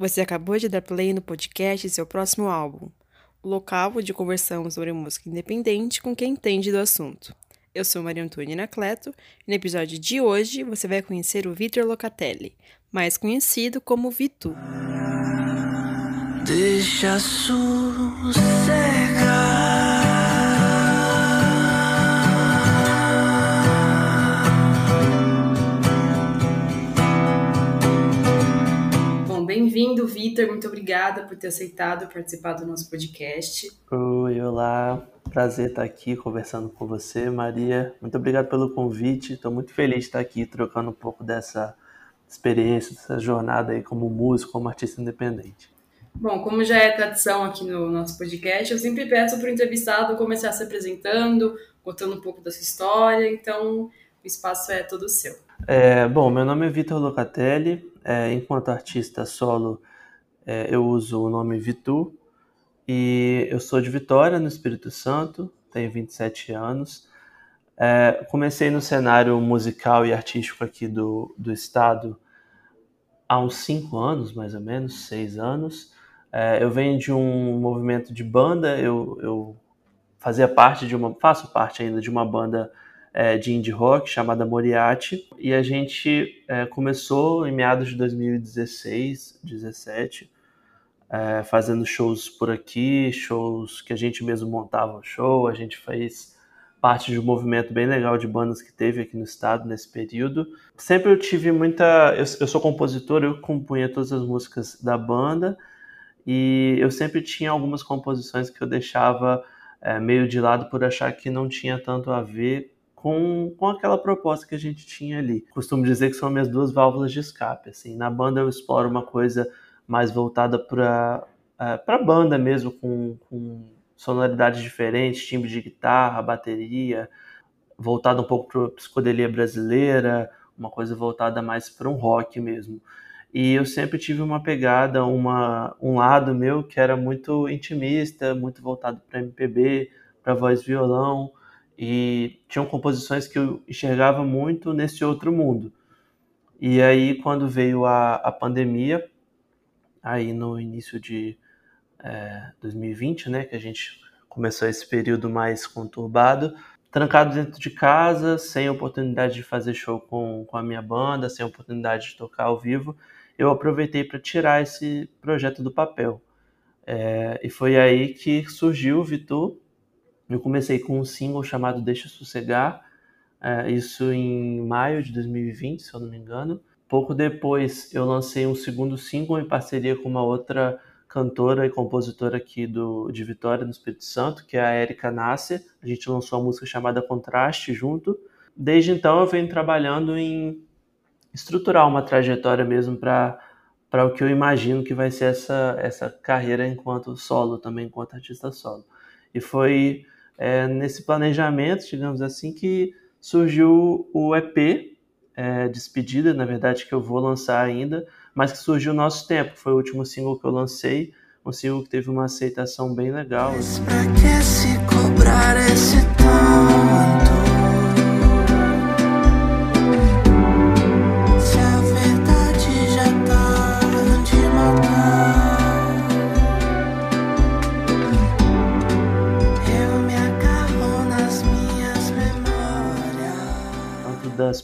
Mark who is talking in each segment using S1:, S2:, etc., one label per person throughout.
S1: Você acabou de dar play no podcast seu próximo álbum, o local onde conversamos sobre música independente com quem entende do assunto. Eu sou Maria Antônia Anacleto e no episódio de hoje você vai conhecer o Vitor Locatelli, mais conhecido como Vitu. Deixa sossegar. Bem-vindo, Vitor. Muito obrigada por ter aceitado participar do nosso podcast.
S2: Oi, olá. Prazer estar aqui conversando com você, Maria. Muito obrigado pelo convite. Estou muito feliz de estar aqui trocando um pouco dessa experiência, dessa jornada aí como músico, como artista independente.
S1: Bom, como já é tradição aqui no nosso podcast, eu sempre peço para o entrevistado começar se apresentando, contando um pouco da sua história. Então, o espaço é todo seu.
S2: É, bom, meu nome é Vitor Locatelli, é, enquanto artista solo, é, eu uso o nome Vitu e eu sou de Vitória, no Espírito Santo, tenho 27 anos. É, comecei no cenário musical e artístico aqui do, do estado há uns 5 anos, mais ou menos, 6 anos. É, eu venho de um movimento de banda, eu, eu fazia parte de uma, faço parte ainda de uma banda é, de indie rock chamada Moriarty e a gente é, começou em meados de 2016, 17, é, fazendo shows por aqui, shows que a gente mesmo montava o show, a gente fez parte de um movimento bem legal de bandas que teve aqui no estado nesse período. Sempre eu tive muita, eu, eu sou compositor, eu compunha todas as músicas da banda e eu sempre tinha algumas composições que eu deixava é, meio de lado por achar que não tinha tanto a ver com, com aquela proposta que a gente tinha ali. Costumo dizer que são minhas duas válvulas de escape. Assim. Na banda eu exploro uma coisa mais voltada para uh, para banda mesmo, com, com sonoridades diferentes, timbre de guitarra, bateria, voltada um pouco para psicodelia brasileira, uma coisa voltada mais para um rock mesmo. E eu sempre tive uma pegada, uma, um lado meu que era muito intimista, muito voltado para MPB, para voz violão e tinham composições que eu enxergava muito nesse outro mundo. E aí, quando veio a, a pandemia, aí no início de é, 2020, né, que a gente começou esse período mais conturbado, trancado dentro de casa, sem oportunidade de fazer show com, com a minha banda, sem oportunidade de tocar ao vivo, eu aproveitei para tirar esse projeto do papel. É, e foi aí que surgiu o Vitor, eu comecei com um single chamado Deixa Sossegar, é, isso em maio de 2020, se eu não me engano. Pouco depois eu lancei um segundo single em parceria com uma outra cantora e compositora aqui do, de Vitória, no Espírito Santo, que é a Erika Nasser. A gente lançou uma música chamada Contraste junto. Desde então eu venho trabalhando em estruturar uma trajetória mesmo para para o que eu imagino que vai ser essa, essa carreira enquanto solo, também enquanto artista solo. E foi é, nesse planejamento, digamos assim, que surgiu o EP, é, Despedida, na verdade, que eu vou lançar ainda, mas que surgiu o Nosso Tempo, foi o último single que eu lancei, um single que teve uma aceitação bem legal. Esse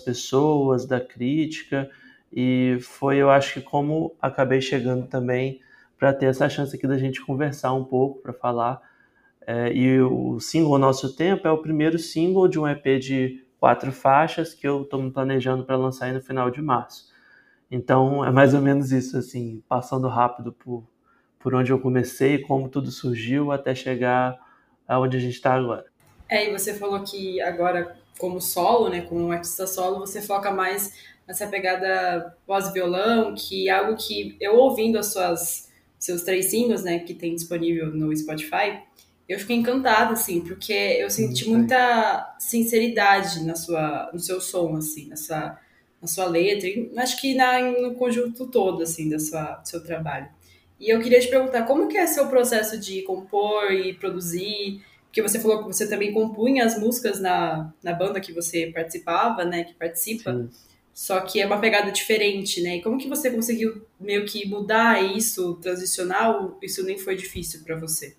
S2: pessoas, da crítica, e foi, eu acho que como acabei chegando também para ter essa chance aqui da gente conversar um pouco, para falar. É, e o single Nosso Tempo é o primeiro single de um EP de quatro faixas que eu estou me planejando para lançar aí no final de março. Então é mais ou menos isso, assim, passando rápido por, por onde eu comecei, como tudo surgiu até chegar aonde a gente está agora.
S1: É, e você falou que agora como solo, né, como um artista solo, você foca mais nessa pegada voz-violão, que é algo que eu ouvindo as suas seus três singles, né, que tem disponível no Spotify, eu fiquei encantada, assim, porque eu senti muita sinceridade na sua, no seu som, assim, na sua, na sua letra, e acho que na, no conjunto todo, assim, da sua, do seu trabalho. E eu queria te perguntar, como que é seu processo de compor e produzir? Porque você falou que você também compunha as músicas na, na banda que você participava, né? Que participa. Sim. só que é uma pegada diferente, né? E como que você conseguiu meio que mudar isso, transicional? Isso nem foi difícil para você?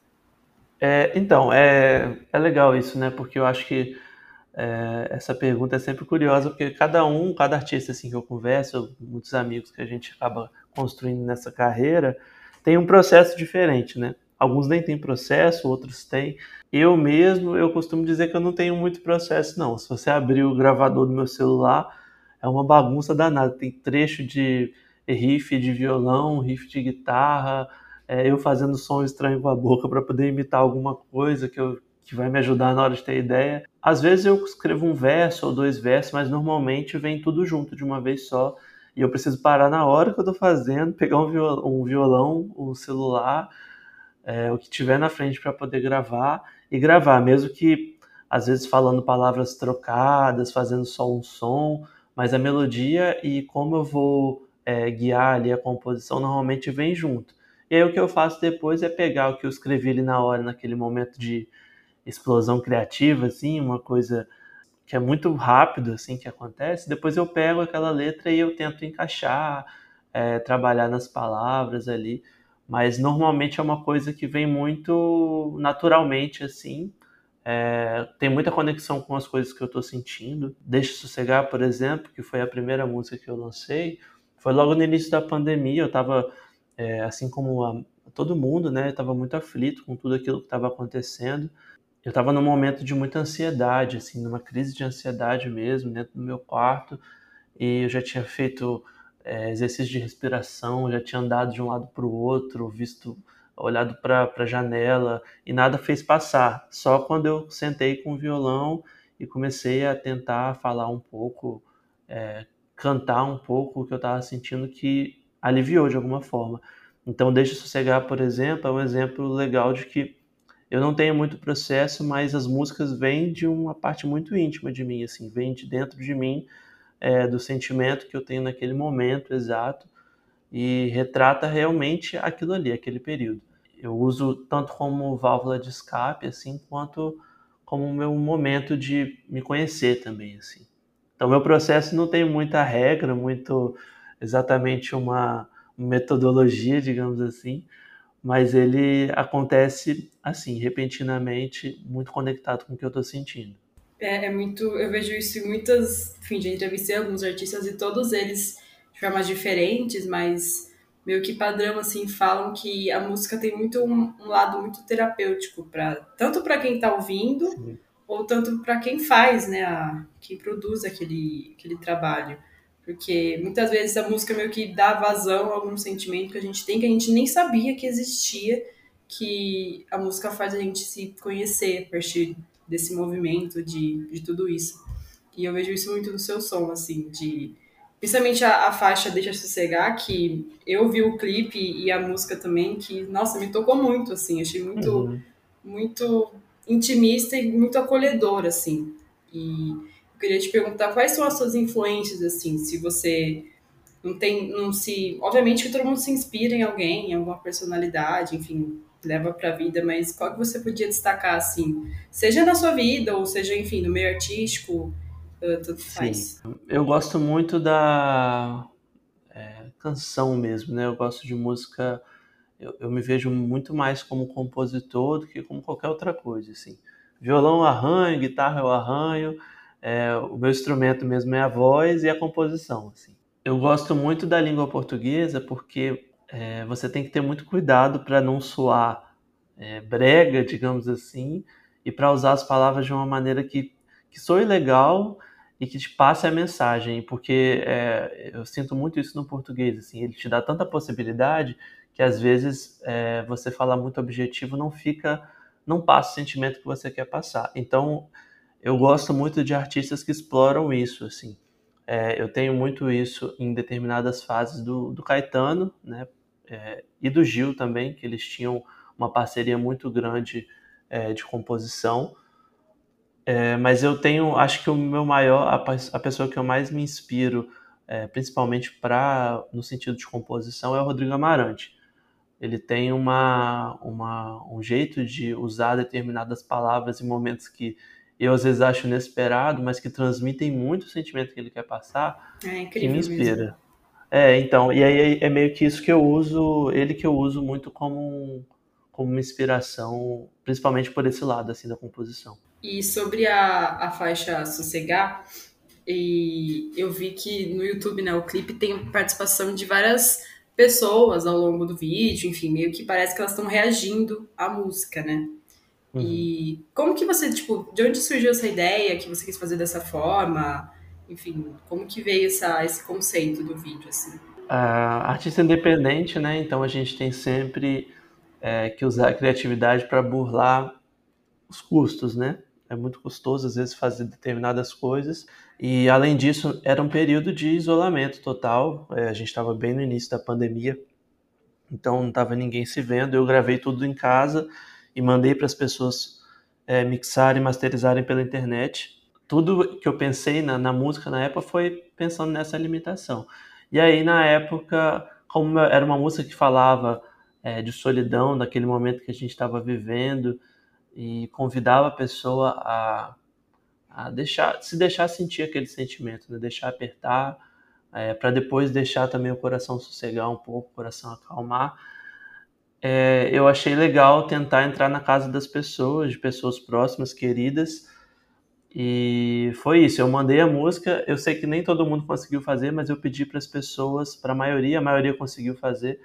S2: É, então, é, é legal isso, né? Porque eu acho que é, essa pergunta é sempre curiosa, porque cada um, cada artista assim que eu converso, muitos amigos que a gente acaba construindo nessa carreira, tem um processo diferente, né? Alguns nem têm processo, outros têm. Eu mesmo, eu costumo dizer que eu não tenho muito processo, não. Se você abrir o gravador do meu celular, é uma bagunça danada. Tem trecho de riff de violão, riff de guitarra, é, eu fazendo som estranho com a boca para poder imitar alguma coisa que, eu, que vai me ajudar na hora de ter ideia. Às vezes eu escrevo um verso ou dois versos, mas normalmente vem tudo junto de uma vez só. E eu preciso parar na hora que eu estou fazendo, pegar um violão, um, violão, um celular, é, o que tiver na frente para poder gravar e gravar, mesmo que às vezes falando palavras trocadas, fazendo só um som, mas a melodia e como eu vou é, guiar ali a composição normalmente vem junto. E aí o que eu faço depois é pegar o que eu escrevi ali na hora, naquele momento de explosão criativa, assim, uma coisa que é muito rápido, assim, que acontece. Depois eu pego aquela letra e eu tento encaixar, é, trabalhar nas palavras ali. Mas normalmente é uma coisa que vem muito naturalmente, assim, é, tem muita conexão com as coisas que eu estou sentindo. Deixa Sossegar, por exemplo, que foi a primeira música que eu lancei, foi logo no início da pandemia. Eu estava, é, assim como a, todo mundo, né? Estava muito aflito com tudo aquilo que estava acontecendo. Eu estava num momento de muita ansiedade, assim, numa crise de ansiedade mesmo, dentro do meu quarto. E eu já tinha feito é, exercício de respiração, já tinha andado de um lado para o outro, visto olhado para a janela e nada fez passar. Só quando eu sentei com o violão e comecei a tentar falar um pouco, é, cantar um pouco o que eu estava sentindo que aliviou de alguma forma. Então, Deixa Sossegar, por exemplo, é um exemplo legal de que eu não tenho muito processo, mas as músicas vêm de uma parte muito íntima de mim, assim, vêm de dentro de mim, é, do sentimento que eu tenho naquele momento exato e retrata realmente aquilo ali, aquele período eu uso tanto como válvula de escape, assim, quanto como meu momento de me conhecer também, assim. Então, meu processo não tem muita regra, muito exatamente uma metodologia, digamos assim, mas ele acontece assim, repentinamente, muito conectado com o que eu estou sentindo.
S1: É, é, muito, eu vejo isso em muitas, enfim, já entrevistei alguns artistas e todos eles de formas diferentes, mas meio que padrão assim falam que a música tem muito um, um lado muito terapêutico para tanto para quem está ouvindo Sim. ou tanto para quem faz, né, a, quem produz aquele aquele trabalho. Porque muitas vezes a música meio que dá vazão a algum sentimento que a gente tem que a gente nem sabia que existia, que a música faz a gente se conhecer a partir desse movimento, de, de tudo isso. E eu vejo isso muito no seu som, assim, de Principalmente a, a faixa Deixa Sossegar, que eu vi o clipe e a música também, que, nossa, me tocou muito, assim. Achei muito, uhum. muito intimista e muito acolhedor, assim. E eu queria te perguntar quais são as suas influências, assim, se você não tem, não se... Obviamente que todo mundo se inspira em alguém, em alguma personalidade, enfim, leva para a vida, mas qual que você podia destacar, assim? Seja na sua vida, ou seja, enfim, no meio artístico tudo faz. Sim.
S2: Eu gosto muito da é, canção mesmo, né? Eu gosto de música. Eu, eu, me vejo muito mais como compositor do que como qualquer outra coisa, assim. Violão eu arranho, guitarra eu arranho, é, o meu instrumento mesmo é a voz e a composição, assim. Eu gosto muito da língua portuguesa porque é, você tem que ter muito cuidado para não soar é, brega, digamos assim, e para usar as palavras de uma maneira que, que soe legal e que te passe a mensagem, porque é, eu sinto muito isso no português, assim, ele te dá tanta possibilidade que às vezes é, você falar muito objetivo não fica, não passa o sentimento que você quer passar. Então, eu gosto muito de artistas que exploram isso, assim. É, eu tenho muito isso em determinadas fases do, do Caetano, né, é, e do Gil também, que eles tinham uma parceria muito grande é, de composição. É, mas eu tenho, acho que o meu maior, a, a pessoa que eu mais me inspiro, é, principalmente para no sentido de composição, é o Rodrigo Amarante. Ele tem uma, uma, um jeito de usar determinadas palavras em momentos que eu às vezes acho inesperado, mas que transmitem muito o sentimento que ele quer passar,
S1: é
S2: que me inspira. Mesmo. É, então, e aí é meio que isso que eu uso, ele que eu uso muito como, como uma inspiração, principalmente por esse lado, assim, da composição.
S1: E sobre a, a faixa Sossegar, e eu vi que no YouTube, né, o clipe tem participação de várias pessoas ao longo do vídeo, enfim, meio que parece que elas estão reagindo à música, né? Uhum. E como que você, tipo, de onde surgiu essa ideia que você quis fazer dessa forma? Enfim, como que veio essa, esse conceito do vídeo, assim?
S2: A artista independente, né? Então a gente tem sempre é, que usar a criatividade para burlar os custos, né? É muito custoso às vezes fazer determinadas coisas. E além disso, era um período de isolamento total. É, a gente estava bem no início da pandemia, então não estava ninguém se vendo. Eu gravei tudo em casa e mandei para as pessoas é, mixarem, masterizarem pela internet. Tudo que eu pensei na, na, música na época foi pensando nessa limitação. E aí, na época, como era uma música que falava é, de solidão, daquele momento que a gente estava vivendo, e convidava a pessoa a, a deixar, se deixar sentir aquele sentimento, né? deixar apertar, é, para depois deixar também o coração sossegar um pouco, o coração acalmar é, eu achei legal tentar entrar na casa das pessoas, de pessoas próximas, queridas. E foi isso. Eu mandei a música. Eu sei que nem todo mundo conseguiu fazer, mas eu pedi para as pessoas, para a maioria, a maioria conseguiu fazer,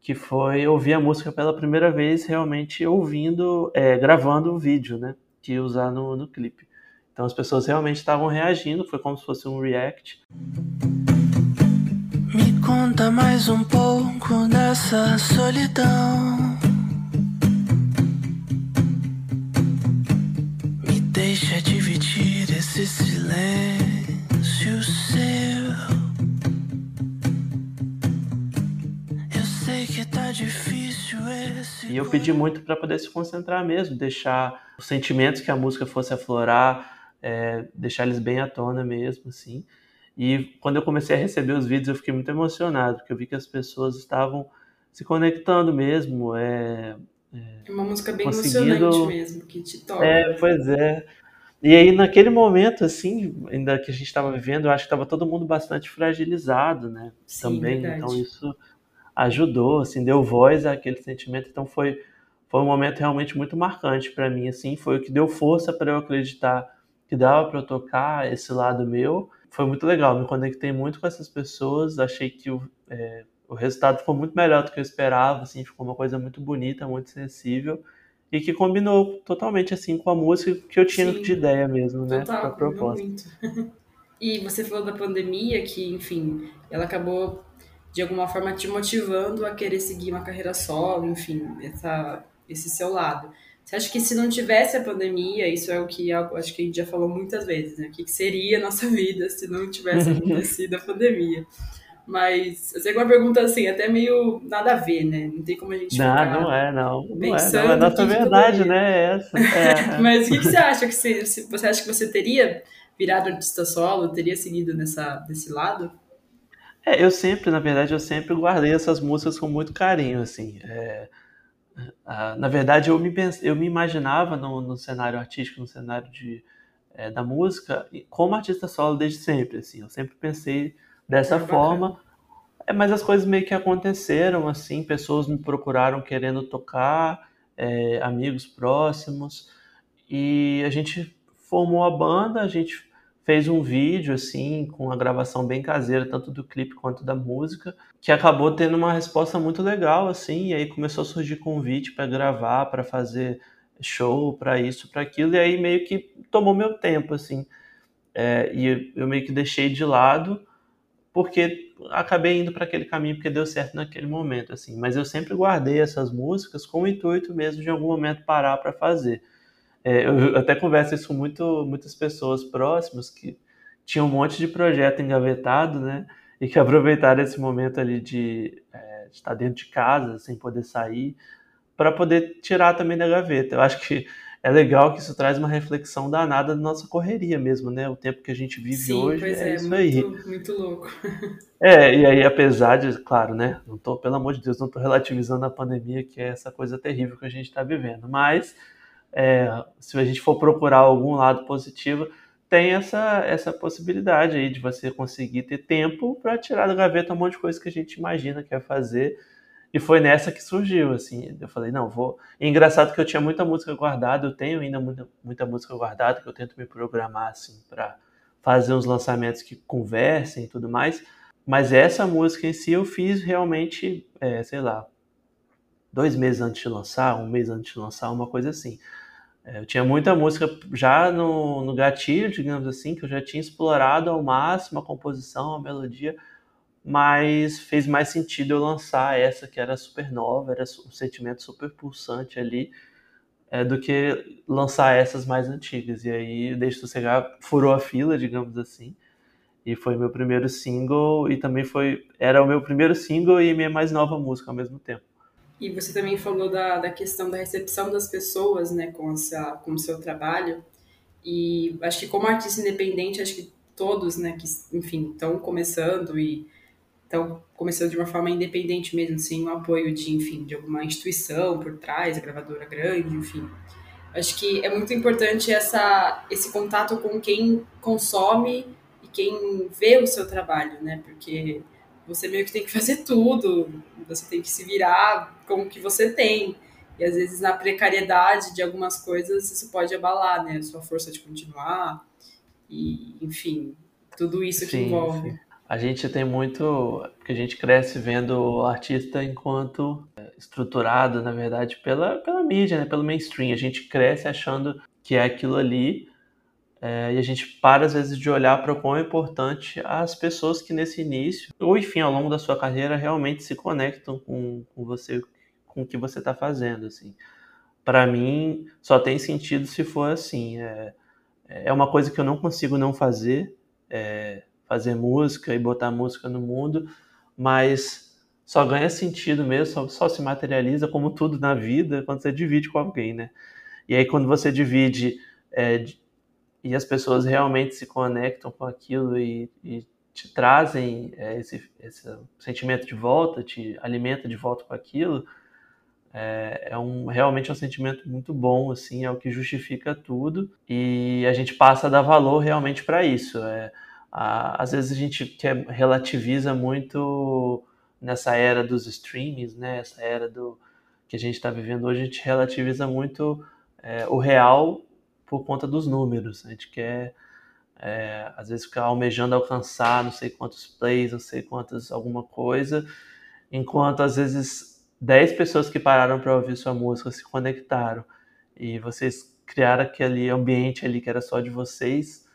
S2: que foi ouvir a música pela primeira vez, realmente ouvindo, é, gravando o vídeo, né? Que ia usar no, no clipe. Então as pessoas realmente estavam reagindo, foi como se fosse um react.
S3: Me conta mais um pouco dessa solidão.
S2: E eu pedi muito para poder se concentrar mesmo, deixar os sentimentos que a música fosse aflorar, é, deixar eles bem à tona mesmo, assim. E quando eu comecei a receber os vídeos, eu fiquei muito emocionado, porque eu vi que as pessoas estavam se conectando mesmo. É,
S1: é uma música bem emocionante mesmo, que te toca.
S2: É, pois é. E aí, naquele momento, assim, ainda que a gente estava vivendo, eu acho que estava todo mundo bastante fragilizado, né? Sim, Também. Verdade. Então, isso ajudou, assim, deu voz àquele sentimento. Então, foi, foi um momento realmente muito marcante para mim, assim. Foi o que deu força para eu acreditar que dava para eu tocar esse lado meu foi muito legal, me conectei muito com essas pessoas, achei que o, é, o resultado ficou muito melhor do que eu esperava, assim, ficou uma coisa muito bonita, muito sensível e que combinou totalmente assim com a música que eu tinha Sim, de ideia mesmo, né,
S1: para
S2: proposta.
S1: Muito. e você falou da pandemia que, enfim, ela acabou de alguma forma te motivando a querer seguir uma carreira solo, enfim, essa, esse seu lado. Você acha que se não tivesse a pandemia, isso é o que acho que a gente já falou muitas vezes, né? O que seria a nossa vida se não tivesse acontecido a pandemia? Mas eu sei que é uma pergunta assim, até meio nada a ver, né? Não tem como a gente.
S2: Não, não é, não. Não é, não é nossa verdade, né? É essa. É.
S1: Mas o que, que, você acha que você, você acha que você teria virado artista solo, teria seguido nessa, desse lado?
S2: É, eu sempre, na verdade, eu sempre guardei essas músicas com muito carinho, assim. É, Uh, na verdade, eu me, eu me imaginava no, no cenário artístico, no cenário de, é, da música, como artista solo desde sempre. Assim, eu sempre pensei dessa é forma, é, mas as coisas meio que aconteceram. assim Pessoas me procuraram querendo tocar, é, amigos próximos, e a gente formou a banda, a gente fez um vídeo assim com a gravação bem caseira tanto do clipe quanto da música que acabou tendo uma resposta muito legal assim e aí começou a surgir convite para gravar para fazer show para isso para aquilo e aí meio que tomou meu tempo assim. É, e eu meio que deixei de lado porque acabei indo para aquele caminho porque deu certo naquele momento assim. Mas eu sempre guardei essas músicas com o intuito mesmo de em algum momento parar para fazer é, eu até converso isso com muito, muitas pessoas próximas que tinham um monte de projeto engavetado, né? E que aproveitaram esse momento ali de, é, de estar dentro de casa, sem poder sair, para poder tirar também da gaveta. Eu acho que é legal que isso traz uma reflexão danada da nossa correria mesmo, né? O tempo que a gente vive
S1: Sim,
S2: hoje
S1: pois
S2: é,
S1: é
S2: isso
S1: muito,
S2: aí.
S1: Muito louco.
S2: É, e aí apesar de, claro, né? Não tô, pelo amor de Deus, não tô relativizando a pandemia, que é essa coisa terrível que a gente está vivendo, mas é, se a gente for procurar algum lado positivo, tem essa, essa possibilidade aí de você conseguir ter tempo para tirar da gaveta um monte de coisa que a gente imagina que é fazer. E foi nessa que surgiu, assim. Eu falei, não, vou. E engraçado que eu tinha muita música guardada, eu tenho ainda muita, muita música guardada, que eu tento me programar, assim, para fazer uns lançamentos que conversem e tudo mais. Mas essa música em si eu fiz realmente, é, sei lá, dois meses antes de lançar, um mês antes de lançar, uma coisa assim. É, eu tinha muita música já no, no gatilho, digamos assim, que eu já tinha explorado ao máximo a composição, a melodia, mas fez mais sentido eu lançar essa que era super nova, era um sentimento super pulsante ali, é, do que lançar essas mais antigas. E aí, Deixa Sossegar furou a fila, digamos assim, e foi meu primeiro single, e também foi, era o meu primeiro single e minha mais nova música ao mesmo tempo.
S1: E você também falou da, da questão da recepção das pessoas, né, com, essa, com o seu trabalho. E acho que como artista independente, acho que todos, né, que, enfim, estão começando e estão começando de uma forma independente mesmo, sem o apoio de, enfim, de alguma instituição por trás, gravadora grande, enfim. Acho que é muito importante essa, esse contato com quem consome e quem vê o seu trabalho, né, porque você meio que tem que fazer tudo, você tem que se virar com o que você tem. E às vezes na precariedade de algumas coisas isso pode abalar, né? A sua força de continuar e, enfim, tudo isso que sim, envolve. Sim.
S2: A gente tem muito, que a gente cresce vendo o artista enquanto é, estruturado, na verdade, pela, pela mídia, né? pelo mainstream. A gente cresce achando que é aquilo ali é, e a gente para, às vezes, de olhar para o quão é importante as pessoas que nesse início, ou enfim, ao longo da sua carreira, realmente se conectam com, com você, com o que você está fazendo. Assim. Para mim, só tem sentido se for assim. É, é uma coisa que eu não consigo não fazer, é, fazer música e botar música no mundo, mas só ganha sentido mesmo, só, só se materializa, como tudo na vida, quando você divide com alguém, né? E aí, quando você divide é, e as pessoas realmente se conectam com aquilo e, e te trazem é, esse, esse, sentimento de volta, te alimenta de volta com aquilo, é, é, um, realmente é um sentimento muito bom, assim, é o que justifica tudo e a gente passa a dar valor realmente para isso. É, a, às vezes a gente quer, relativiza muito nessa era dos streamings, né, essa era do que a gente está vivendo hoje, a gente relativiza muito é, o real por conta dos números. A gente quer, é, às vezes, ficar almejando alcançar não sei quantos plays, não sei quantas, alguma coisa, enquanto às vezes 10 pessoas que pararam para ouvir sua música se conectaram. E vocês criaram aquele ambiente ali que era só de vocês,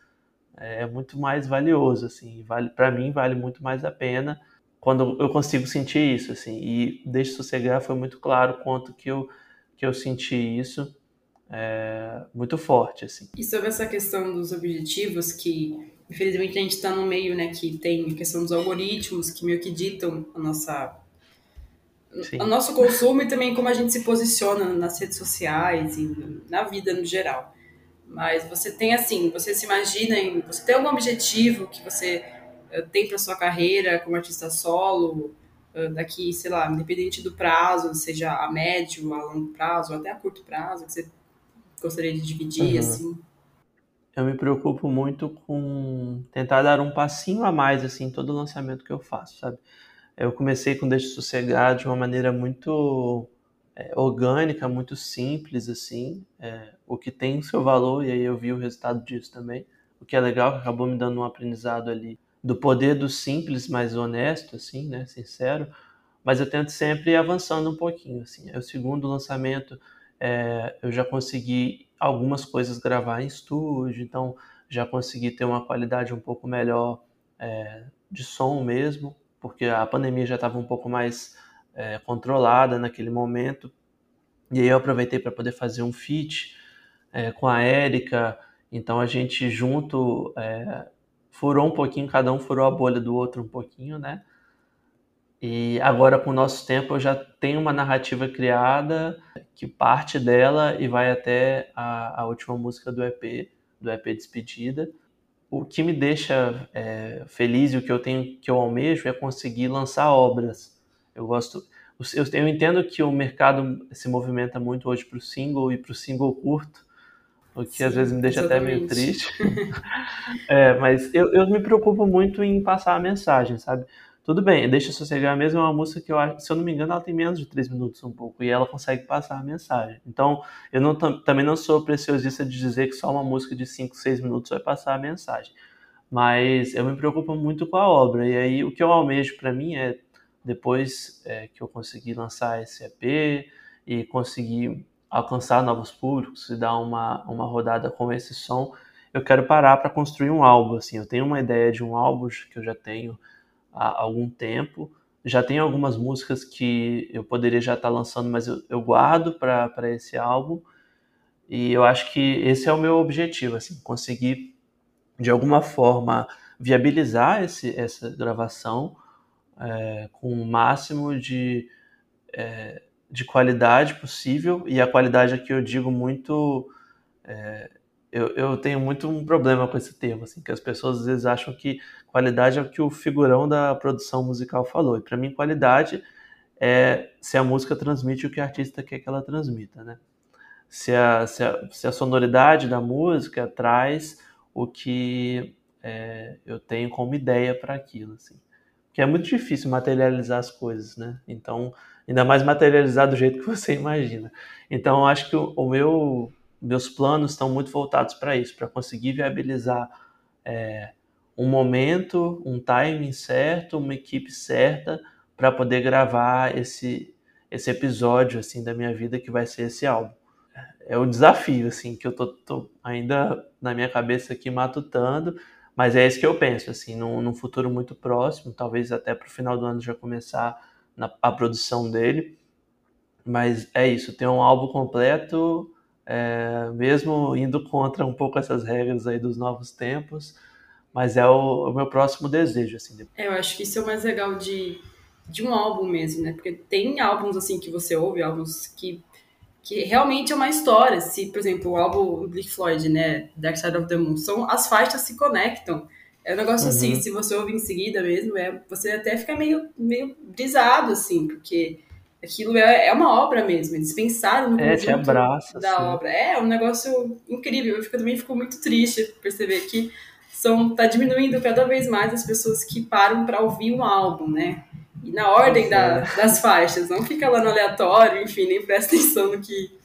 S2: é muito mais valioso, assim, vale, para mim vale muito mais a pena quando eu consigo sentir isso, assim, e Deixe Sossegar foi muito claro quanto que eu, que eu senti isso, é, muito forte. Assim.
S1: E sobre essa questão dos objetivos, que infelizmente a gente está no meio né, que tem a questão dos algoritmos que meio que ditam a nossa, o nosso consumo e também como a gente se posiciona nas redes sociais e na vida no geral. Mas você tem assim, você se imagina, em, você tem algum objetivo que você uh, tem para sua carreira como artista solo, uh, daqui, sei lá, independente do prazo, seja a médio, a longo prazo, ou até a curto prazo, que você gostaria de dividir, uhum. assim?
S2: Eu me preocupo muito com tentar dar um passinho a mais, assim, em todo lançamento que eu faço, sabe? Eu comecei com Deixe Sossegar de uma maneira muito é, orgânica, muito simples, assim, é, o que tem seu valor, e aí eu vi o resultado disso também, o que é legal, que acabou me dando um aprendizado ali do poder do simples, mais honesto, assim, né, sincero, mas eu tento sempre ir avançando um pouquinho, assim. É o segundo lançamento, é, eu já consegui algumas coisas gravar em estúdio, então já consegui ter uma qualidade um pouco melhor é, de som mesmo, porque a pandemia já estava um pouco mais é, controlada naquele momento. E aí eu aproveitei para poder fazer um feat é, com a Érica, então a gente junto é, furou um pouquinho, cada um furou a bolha do outro um pouquinho, né? E agora, com o nosso tempo, eu já tenho uma narrativa criada que parte dela e vai até a, a última música do EP, do EP Despedida. O que me deixa é, feliz e o que eu tenho que eu almejo é conseguir lançar obras. Eu gosto eu, eu entendo que o mercado se movimenta muito hoje para o single e para o single curto, o que Sim, às vezes me deixa exatamente. até meio triste. é, mas eu, eu me preocupo muito em passar a mensagem, sabe? Tudo bem, Deixa Sossegar mesmo é uma música que eu acho, se eu não me engano, ela tem menos de três minutos um pouco, e ela consegue passar a mensagem. Então, eu não, também não sou preciosista de dizer que só uma música de cinco, seis minutos vai passar a mensagem. Mas eu me preocupo muito com a obra, e aí o que eu almejo para mim é, depois é, que eu conseguir lançar esse EP e conseguir alcançar novos públicos e dar uma, uma rodada com esse som, eu quero parar para construir um álbum. Assim, eu tenho uma ideia de um álbum que eu já tenho há algum tempo. Já tem algumas músicas que eu poderia já estar lançando, mas eu, eu guardo para esse álbum. E eu acho que esse é o meu objetivo, assim, conseguir de alguma forma viabilizar esse, essa gravação é, com o máximo de, é, de qualidade possível. E a qualidade aqui eu digo muito é, eu, eu tenho muito um problema com esse termo, assim, que as pessoas às vezes acham que qualidade é o que o figurão da produção musical falou. E para mim, qualidade é se a música transmite o que o artista quer que ela transmita, né? Se a, se a, se a sonoridade da música traz o que é, eu tenho como ideia para aquilo, assim. Porque é muito difícil materializar as coisas, né? Então, ainda mais materializar do jeito que você imagina. Então, acho que o, o meu meus planos estão muito voltados para isso, para conseguir viabilizar é, um momento, um timing certo, uma equipe certa para poder gravar esse esse episódio assim da minha vida que vai ser esse álbum. É o desafio assim que eu tô, tô ainda na minha cabeça aqui matutando, mas é isso que eu penso assim, num, num futuro muito próximo, talvez até para o final do ano já começar na, a produção dele. Mas é isso, ter um álbum completo é, mesmo indo contra um pouco essas regras aí dos novos tempos, mas é o, o meu próximo desejo, assim.
S1: É, eu acho que isso é o mais legal de, de um álbum mesmo, né? Porque tem álbuns, assim, que você ouve, álbuns que, que realmente é uma história. Se, por exemplo, o álbum do Pink Floyd, né, Dark Side of the Moon, são, as faixas se conectam. É um negócio assim, uhum. assim, se você ouve em seguida mesmo, é, você até fica meio, meio brisado, assim, porque aquilo é, é uma obra mesmo, eles pensaram no
S2: é, conjunto
S1: abraça, da assim. obra. É, é um negócio incrível. Eu fico, também fico muito triste perceber que são tá diminuindo cada vez mais as pessoas que param para ouvir um álbum, né? E na ordem da, das faixas, não fica lá no aleatório, enfim, nem presta atenção no que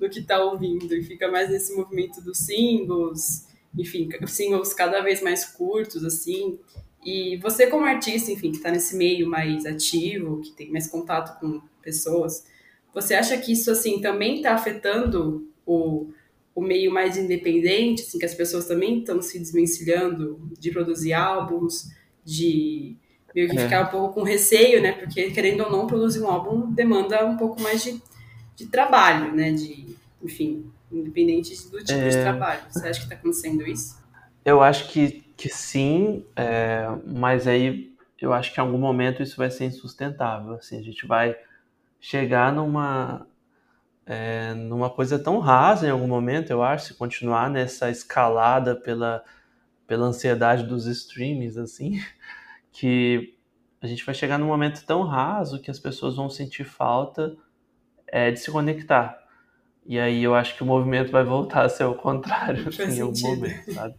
S1: no que tá ouvindo e fica mais nesse movimento dos singles, enfim, singles cada vez mais curtos assim. E você, como artista, enfim, que está nesse meio mais ativo, que tem mais contato com pessoas, você acha que isso, assim, também está afetando o, o meio mais independente, assim, que as pessoas também estão se desvencilhando de produzir álbuns, de meio que é. ficar um pouco com receio, né? Porque, querendo ou não, produzir um álbum demanda um pouco mais de, de trabalho, né? De, enfim, independente do tipo é... de trabalho. Você acha que está acontecendo isso?
S2: Eu acho que que sim, é, mas aí eu acho que em algum momento isso vai ser insustentável. Assim, a gente vai chegar numa é, numa coisa tão rasa em algum momento, eu acho, se continuar nessa escalada pela pela ansiedade dos streamings, assim, que a gente vai chegar num momento tão raso que as pessoas vão sentir falta é, de se conectar. E aí eu acho que o movimento vai voltar a ser o contrário assim, em algum momento, sabe?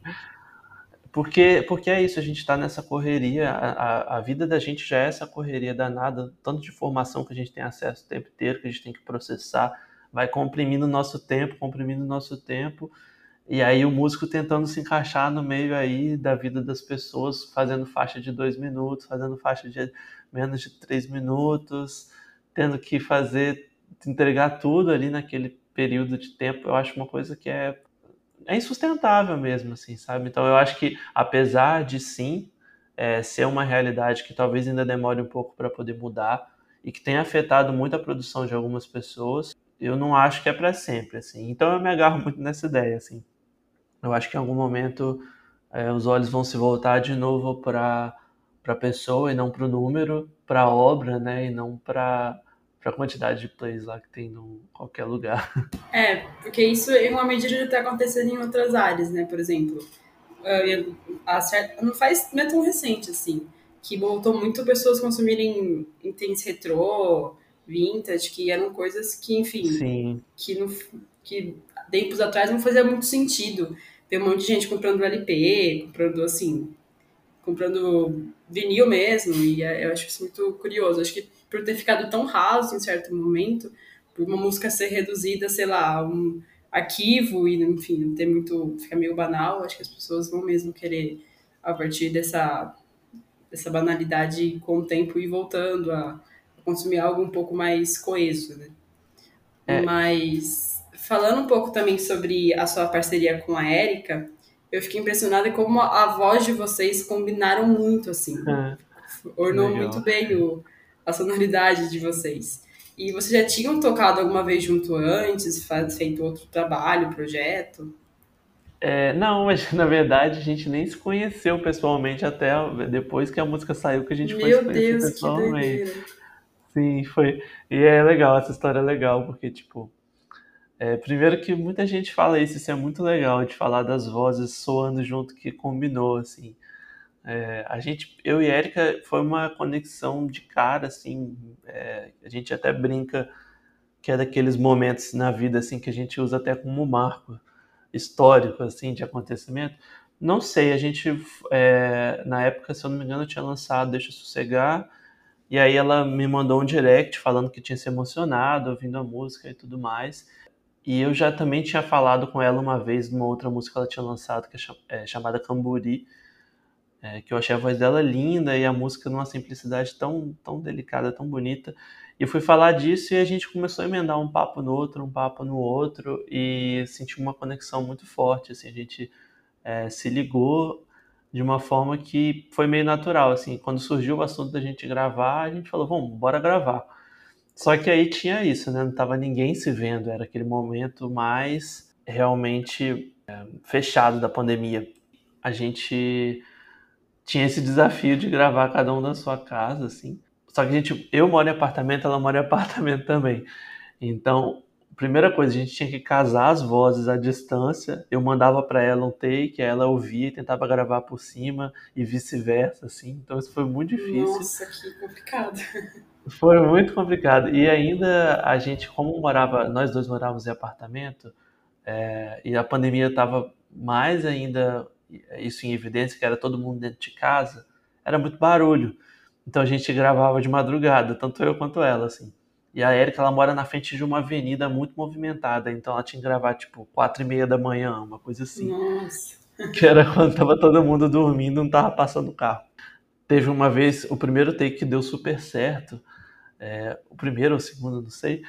S2: Porque, porque é isso, a gente está nessa correria, a, a, vida da gente já é essa correria danada, tanto de informação que a gente tem acesso o tempo inteiro, que a gente tem que processar, vai comprimindo o nosso tempo, comprimindo o nosso tempo, e aí o músico tentando se encaixar no meio aí da vida das pessoas, fazendo faixa de dois minutos, fazendo faixa de menos de três minutos, tendo que fazer, entregar tudo ali naquele período de tempo, eu acho uma coisa que é é insustentável mesmo, assim, sabe? Então eu acho que, apesar de sim é, ser uma realidade que talvez ainda demore um pouco para poder mudar e que tenha afetado muito a produção de algumas pessoas, eu não acho que é para sempre, assim. Então eu me agarro muito nessa ideia, assim. Eu acho que em algum momento é, os olhos vão se voltar de novo para para a pessoa e não para o número, para a obra, né, e não para para a quantidade de plays lá que tem em qualquer lugar.
S1: É, porque isso em uma medida já está acontecendo em outras áreas, né? Por exemplo, a certa, não faz não é tão recente assim, que voltou muito pessoas consumirem itens retrô vintage, que eram coisas que, enfim,
S2: Sim.
S1: que, no, que tempos atrás não fazia muito sentido. Tem um monte de gente comprando LP, comprando assim, comprando vinil mesmo, e é, eu acho isso muito curioso. Acho que por ter ficado tão raso em certo momento, por uma música ser reduzida, sei lá, um arquivo e, enfim, não ter muito, ficar meio banal, acho que as pessoas vão mesmo querer, a partir dessa, dessa banalidade com o tempo, ir voltando a, a consumir algo um pouco mais coeso, né? É. Mas, falando um pouco também sobre a sua parceria com a Érica, eu fiquei impressionada como a voz de vocês combinaram muito, assim. É. Ornou Legal. muito bem o, a sonoridade de vocês. E vocês já tinham tocado alguma vez junto antes, feito outro trabalho, projeto?
S2: É, não, mas na verdade a gente nem se conheceu pessoalmente até depois que a música saiu que a gente
S1: Meu
S2: foi se
S1: conhecer Deus, pessoalmente. Que
S2: Sim, foi. E é legal, essa história é legal, porque, tipo, é, primeiro que muita gente fala isso, isso é muito legal, de falar das vozes soando junto, que combinou, assim. É, a gente, eu e Erika, foi uma conexão de cara, assim, é, a gente até brinca que é daqueles momentos na vida, assim, que a gente usa até como marco histórico, assim, de acontecimento. Não sei, a gente, é, na época, se eu não me engano, tinha lançado Deixa Sossegar, e aí ela me mandou um direct falando que tinha se emocionado ouvindo a música e tudo mais. E eu já também tinha falado com ela uma vez de uma outra música que ela tinha lançado, que é, é chamada Camburi, é, que eu achei a voz dela linda e a música numa simplicidade tão, tão delicada, tão bonita. E eu fui falar disso e a gente começou a emendar um papo no outro, um papo no outro, e senti uma conexão muito forte. Assim, a gente é, se ligou de uma forma que foi meio natural. Assim, quando surgiu o assunto da gente gravar, a gente falou: vamos, bora gravar. Só que aí tinha isso, né? Não tava ninguém se vendo, era aquele momento mais realmente é, fechado da pandemia. A gente tinha esse desafio de gravar cada um na sua casa, assim. Só que a gente, eu moro em apartamento, ela mora em apartamento também. Então, primeira coisa, a gente tinha que casar as vozes à distância. Eu mandava para ela um take, ela ouvia e tentava gravar por cima e vice-versa, assim. Então isso foi muito difícil.
S1: Nossa, que complicado.
S2: Foi muito complicado. E ainda a gente, como morava, nós dois morávamos em apartamento, é, e a pandemia estava mais ainda isso em evidência, que era todo mundo dentro de casa, era muito barulho. Então a gente gravava de madrugada, tanto eu quanto ela, assim. E a Erika, ela mora na frente de uma avenida muito movimentada, então ela tinha que gravar, tipo, quatro e meia da manhã, uma coisa assim.
S1: Nossa.
S2: Que era quando tava todo mundo dormindo, não tava passando o carro. Teve uma vez, o primeiro take que deu super certo, é, o primeiro ou o segundo, não sei,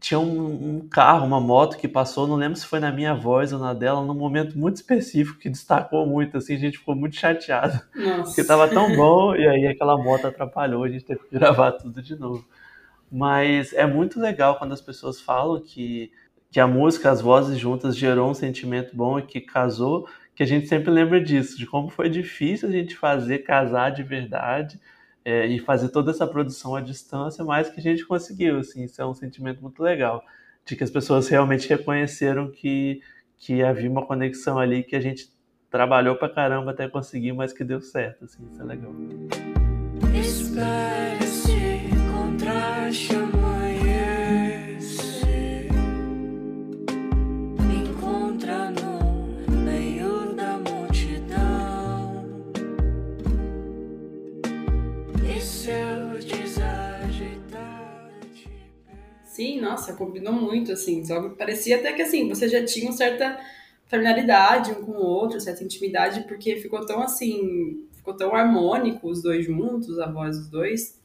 S2: tinha um, um, carro, uma moto que passou, não lembro se foi na minha voz ou na dela, num momento muito específico que destacou muito, assim, a gente ficou muito chateado,
S1: Nossa.
S2: porque tava tão bom e aí aquela moto atrapalhou, a gente teve que gravar tudo de novo. Mas é muito legal quando as pessoas falam que, que a música, as vozes juntas gerou um sentimento bom e que casou, que a gente sempre lembra disso, de como foi difícil a gente fazer casar de verdade, é, e fazer toda essa produção à distância, mas que a gente conseguiu, assim, isso é um sentimento muito legal, de que as pessoas realmente reconheceram que, que havia uma conexão ali, que a gente trabalhou pra caramba até conseguir, mas que deu certo, assim, isso é legal. Espere-se
S1: Sim, nossa, combinou muito, assim. Só parecia até que, assim, você já tinha uma certa familiaridade um com o outro, certa intimidade, porque ficou tão, assim, ficou tão harmônico os dois juntos, a voz dos dois,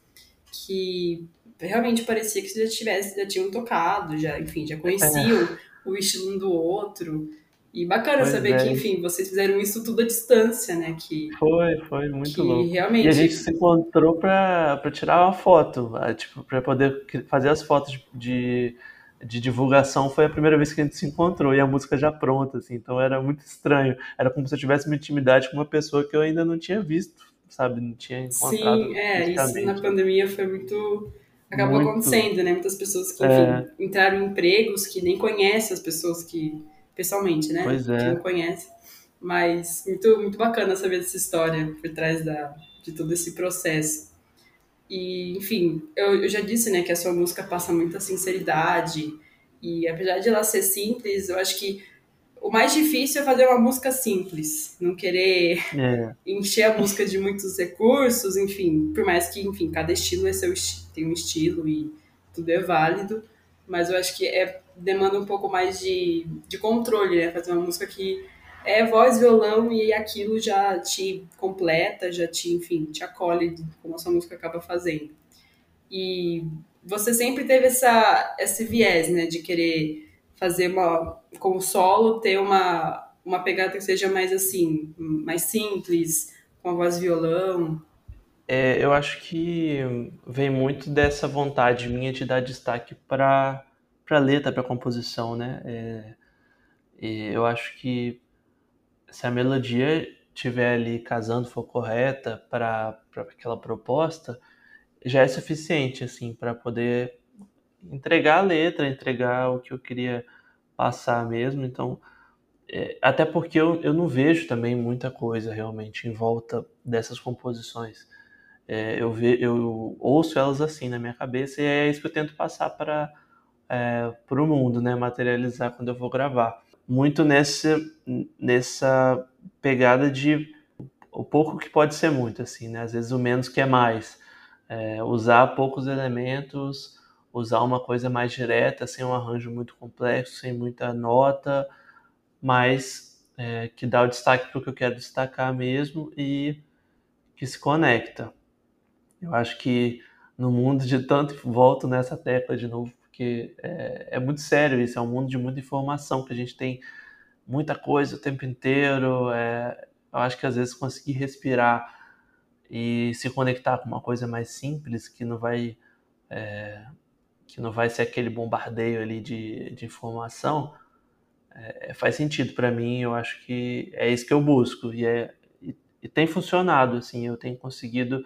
S1: que realmente parecia que já tivesse, já tinham tocado, já, enfim, já conheciam é. o estilo um do outro. E bacana pois saber é. que, enfim, vocês fizeram isso tudo à distância, né? Que,
S2: foi, foi muito
S1: que
S2: louco.
S1: Realmente...
S2: E a gente se encontrou para tirar uma foto, tipo, para poder fazer as fotos de, de divulgação. Foi a primeira vez que a gente se encontrou e a música já pronta, assim. Então era muito estranho. Era como se eu tivesse uma intimidade com uma pessoa que eu ainda não tinha visto, sabe? Não tinha encontrado.
S1: Sim, é, isso na pandemia foi muito acabou muito. acontecendo, né? Muitas pessoas que, enfim, é... entraram em empregos que nem conhecem as pessoas que pessoalmente, né?
S2: Pois é.
S1: Que não conhece. Mas muito, muito bacana saber dessa história por trás da, de todo esse processo. E, enfim, eu, eu já disse, né, que a sua música passa muita sinceridade. E apesar de ela ser simples, eu acho que o mais difícil é fazer uma música simples, não querer é. encher a música de muitos recursos, enfim, por mais que, enfim, cada estilo é seu, tem um estilo e tudo é válido, mas eu acho que é demanda um pouco mais de, de controle, né? Fazer uma música que é voz, violão e aquilo já te completa, já te, enfim, te acolhe como a sua música acaba fazendo. E você sempre teve essa, esse viés, né, de querer fazer uma, como solo, ter uma, uma pegada que seja mais assim, mais simples, com a voz violão.
S2: É, eu acho que vem muito dessa vontade minha de dar destaque para para letra, para composição, né? É, eu acho que se a melodia tiver ali casando, for correta para aquela proposta, já é suficiente assim para poder entregar a letra, entregar o que eu queria passar mesmo. Então, é, até porque eu, eu não vejo também muita coisa realmente em volta dessas composições. É, eu, ve, eu ouço elas assim na minha cabeça e é isso que eu tento passar para é, o mundo, né? materializar quando eu vou gravar. Muito nessa, nessa pegada de o pouco que pode ser muito, assim, né? às vezes o menos que é mais é, usar poucos elementos, usar uma coisa mais direta, sem um arranjo muito complexo, sem muita nota, mas é, que dá o destaque para o que eu quero destacar mesmo e que se conecta. Eu acho que no mundo de tanto, volto nessa tecla de novo, porque é, é muito sério isso, é um mundo de muita informação, que a gente tem muita coisa o tempo inteiro. É, eu acho que às vezes conseguir respirar e se conectar com uma coisa mais simples que não vai é, que não vai ser aquele bombardeio ali de, de informação é, faz sentido para mim eu acho que é isso que eu busco e, é, e, e tem funcionado assim eu tenho conseguido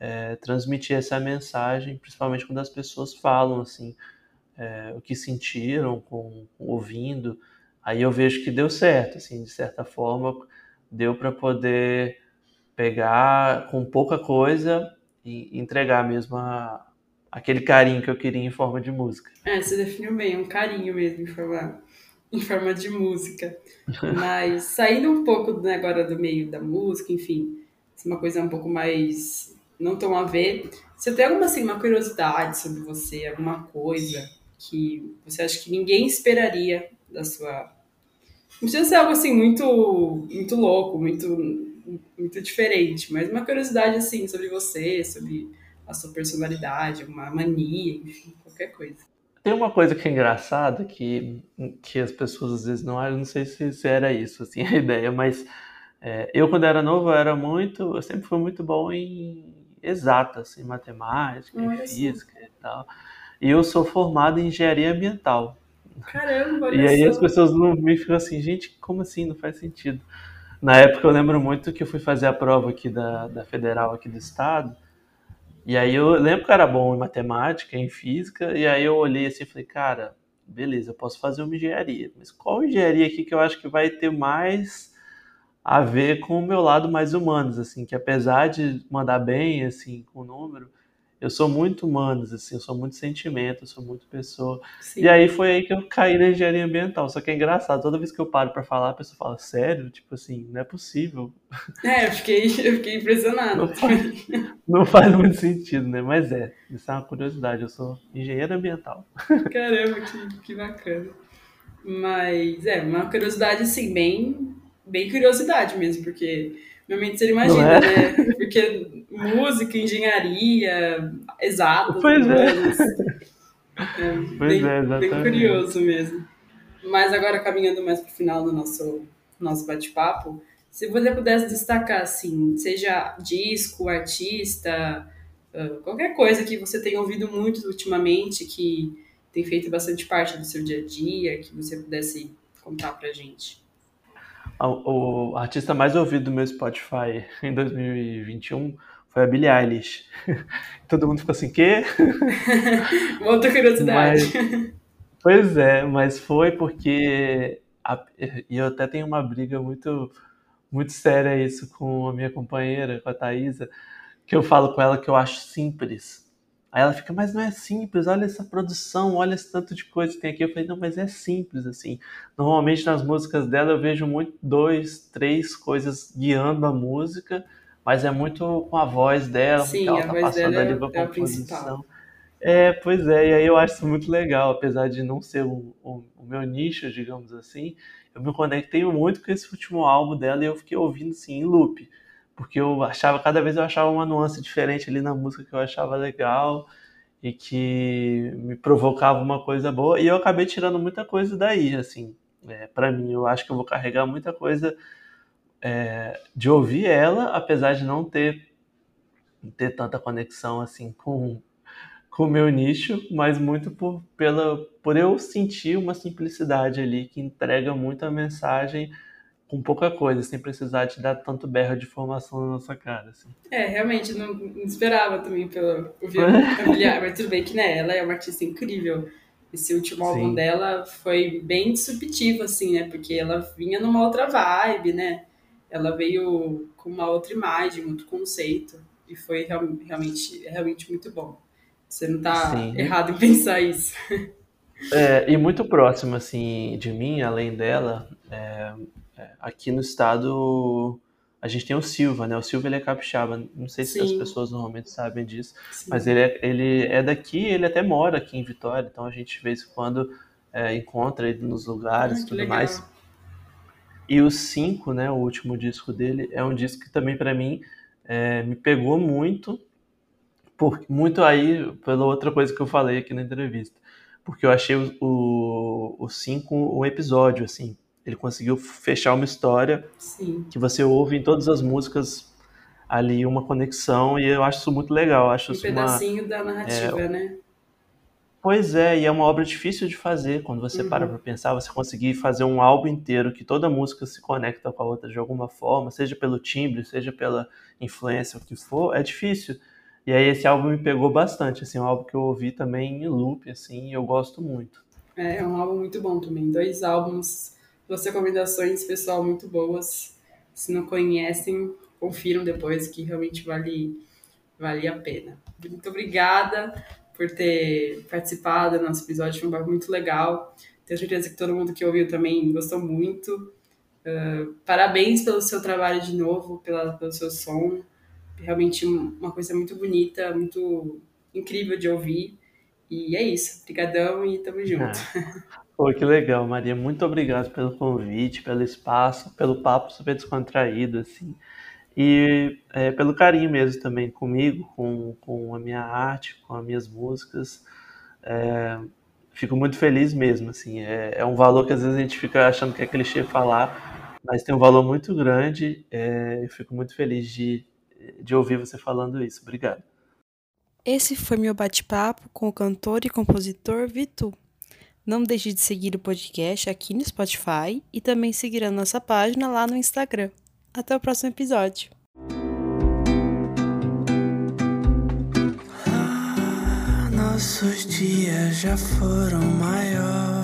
S2: é, transmitir essa mensagem principalmente quando as pessoas falam assim é, o que sentiram com, com, ouvindo aí eu vejo que deu certo assim de certa forma deu para poder pegar com pouca coisa e entregar mesmo a, aquele carinho que eu queria em forma de música.
S1: É, você definiu bem, um carinho mesmo em forma, em forma de música. Mas saindo um pouco né, agora do meio da música, enfim, uma coisa um pouco mais não tão a ver. Você tem alguma assim, uma curiosidade sobre você, alguma coisa que você acha que ninguém esperaria da sua. Não precisa ser algo assim muito, muito louco, muito muito diferente, mas uma curiosidade assim sobre você, sobre a sua personalidade, uma mania, enfim, qualquer coisa.
S2: Tem uma coisa que é engraçada que, que as pessoas às vezes não, eu não sei se, se era isso assim a ideia, mas é, eu quando era novo era muito, eu sempre fui muito bom em exatas, em matemática, em física e tal. E eu sou formado em engenharia ambiental.
S1: Caramba,
S2: E aí as pessoas não me ficam assim, gente, como assim? Não faz sentido. Na época eu lembro muito que eu fui fazer a prova aqui da, da federal aqui do estado. E aí eu lembro que eu era bom em matemática, em física, e aí eu olhei assim e falei, cara, beleza, eu posso fazer uma engenharia, mas qual engenharia aqui que eu acho que vai ter mais a ver com o meu lado mais humanos, assim, que apesar de mandar bem, assim, com o número, eu sou muito humanos, assim, eu sou muito sentimento, eu sou muito pessoa. Sim. E aí foi aí que eu caí na engenharia ambiental. Só que é engraçado, toda vez que eu paro para falar, a pessoa fala, sério? Tipo assim, não é possível.
S1: É, eu fiquei, eu fiquei impressionado.
S2: Não faz, não faz muito sentido, né? Mas é, isso é uma curiosidade, eu sou engenheiro ambiental.
S1: Caramba, que, que bacana. Mas é, uma curiosidade, assim, bem, bem curiosidade mesmo, porque Normalmente você imagina, é? né? Porque música, engenharia, exato.
S2: Pois é.
S1: é pois bem, é, exatamente. Bem curioso mesmo. Mas agora, caminhando mais para o final do nosso, nosso bate-papo, se você pudesse destacar, assim, seja disco, artista, qualquer coisa que você tenha ouvido muito ultimamente, que tem feito bastante parte do seu dia a dia, que você pudesse contar pra gente
S2: o artista mais ouvido do meu Spotify em 2021 foi a Billie Eilish. Todo mundo ficou assim, quê?
S1: Outra curiosidade.
S2: Mas, pois é, mas foi porque a, e eu até tenho uma briga muito muito séria isso com a minha companheira, com a Thaisa, que eu falo com ela que eu acho simples. Aí ela fica, mas não é simples, olha essa produção, olha esse tanto de coisa que tem aqui. Eu falei, não, mas é simples, assim. Normalmente nas músicas dela eu vejo muito dois, três coisas guiando a música, mas é muito com a voz dela,
S1: Sim,
S2: ela
S1: a
S2: tá
S1: voz
S2: passando
S1: dela
S2: ali
S1: é-
S2: pra
S1: é a
S2: composição. É, pois é, e aí eu acho isso muito legal, apesar de não ser o, o- o meu nicho, digamos assim, eu me conectei muito com esse último álbum dela e eu fiquei ouvindo assim em loop, porque eu achava, cada vez eu achava uma nuance diferente ali na música que eu achava legal e que me provocava uma coisa boa, e eu acabei tirando muita coisa daí, assim, é, para mim, eu acho que eu vou carregar muita coisa é, de ouvir ela, apesar de não ter, ter tanta conexão assim com com o meu nicho, mas muito por, pela, por eu sentir uma simplicidade ali que entrega muita mensagem com pouca coisa, sem precisar te dar tanto berro de informação na nossa cara. Assim.
S1: É, realmente, não, não esperava também pelo violão familiar, mas tudo bem que, né, ela é uma artista incrível. Esse último álbum
S2: Sim.
S1: dela foi bem disruptivo, assim, né, porque ela vinha numa outra vibe, né, ela veio com uma outra imagem, outro conceito, e foi real- realmente, realmente muito bom. Você não tá
S2: Sim.
S1: errado em pensar isso.
S2: É, e muito próximo assim de mim, além dela, é, aqui no estado a gente tem o Silva, né? O Silva ele é capixaba. Não sei se as pessoas normalmente sabem disso,
S1: Sim.
S2: mas ele é, ele é daqui, ele até mora aqui em Vitória, então a gente de vez em quando é, encontra ele nos lugares
S1: Ah,
S2: e tudo
S1: legal.
S2: mais. E o 5, né, o último disco dele, é um disco que também pra mim é, me pegou muito, por, muito aí pela outra coisa que eu falei aqui na entrevista. Porque eu achei o- o o 5 um episódio, assim. Ele conseguiu fechar uma história
S1: Sim.
S2: que você ouve em todas as músicas ali uma conexão e eu acho isso muito legal. Acho
S1: Um
S2: isso uma,
S1: pedacinho da narrativa, né?
S2: Pois é, e é uma obra difícil de fazer quando você para
S1: Uhum.
S2: pra pensar, você conseguir fazer um álbum inteiro que toda música se conecta com a outra de alguma forma, seja pelo timbre, seja pela influência, o que for, é difícil. E aí esse álbum me pegou bastante, assim, é um álbum que eu ouvi também em loop, assim, e eu gosto muito.
S1: É, é um álbum muito bom também. Dois álbuns, duas recomendações, pessoal, muito boas. Se não conhecem, confiram depois que realmente vale, vale a pena. Muito obrigada por ter participado do nosso episódio, foi um papo muito legal. Tenho certeza que todo mundo que ouviu também gostou muito. Uh, parabéns pelo seu trabalho de novo, pela, pelo seu som. Realmente um- uma coisa muito bonita, muito incrível de ouvir. E é isso. Obrigadão e tamo junto.
S2: Ah, Pô, que legal, Maria. Muito obrigado pelo convite, pelo espaço, pelo papo super descontraído, assim. E é, pelo carinho mesmo também comigo, com, com a minha arte, com as minhas músicas. É, fico muito feliz mesmo, assim. É, é um valor que às vezes a gente fica achando que é clichê falar, mas tem um valor muito grande. É, eu fico muito feliz de, de ouvir você falando isso. Obrigado.
S4: Esse foi meu bate-papo com o cantor e compositor Vitu. Não deixe de seguir o podcast aqui no Spotify e também seguir a nossa página lá no Instagram. Até o próximo episódio.
S3: Ah, nossos dias já foram maiores.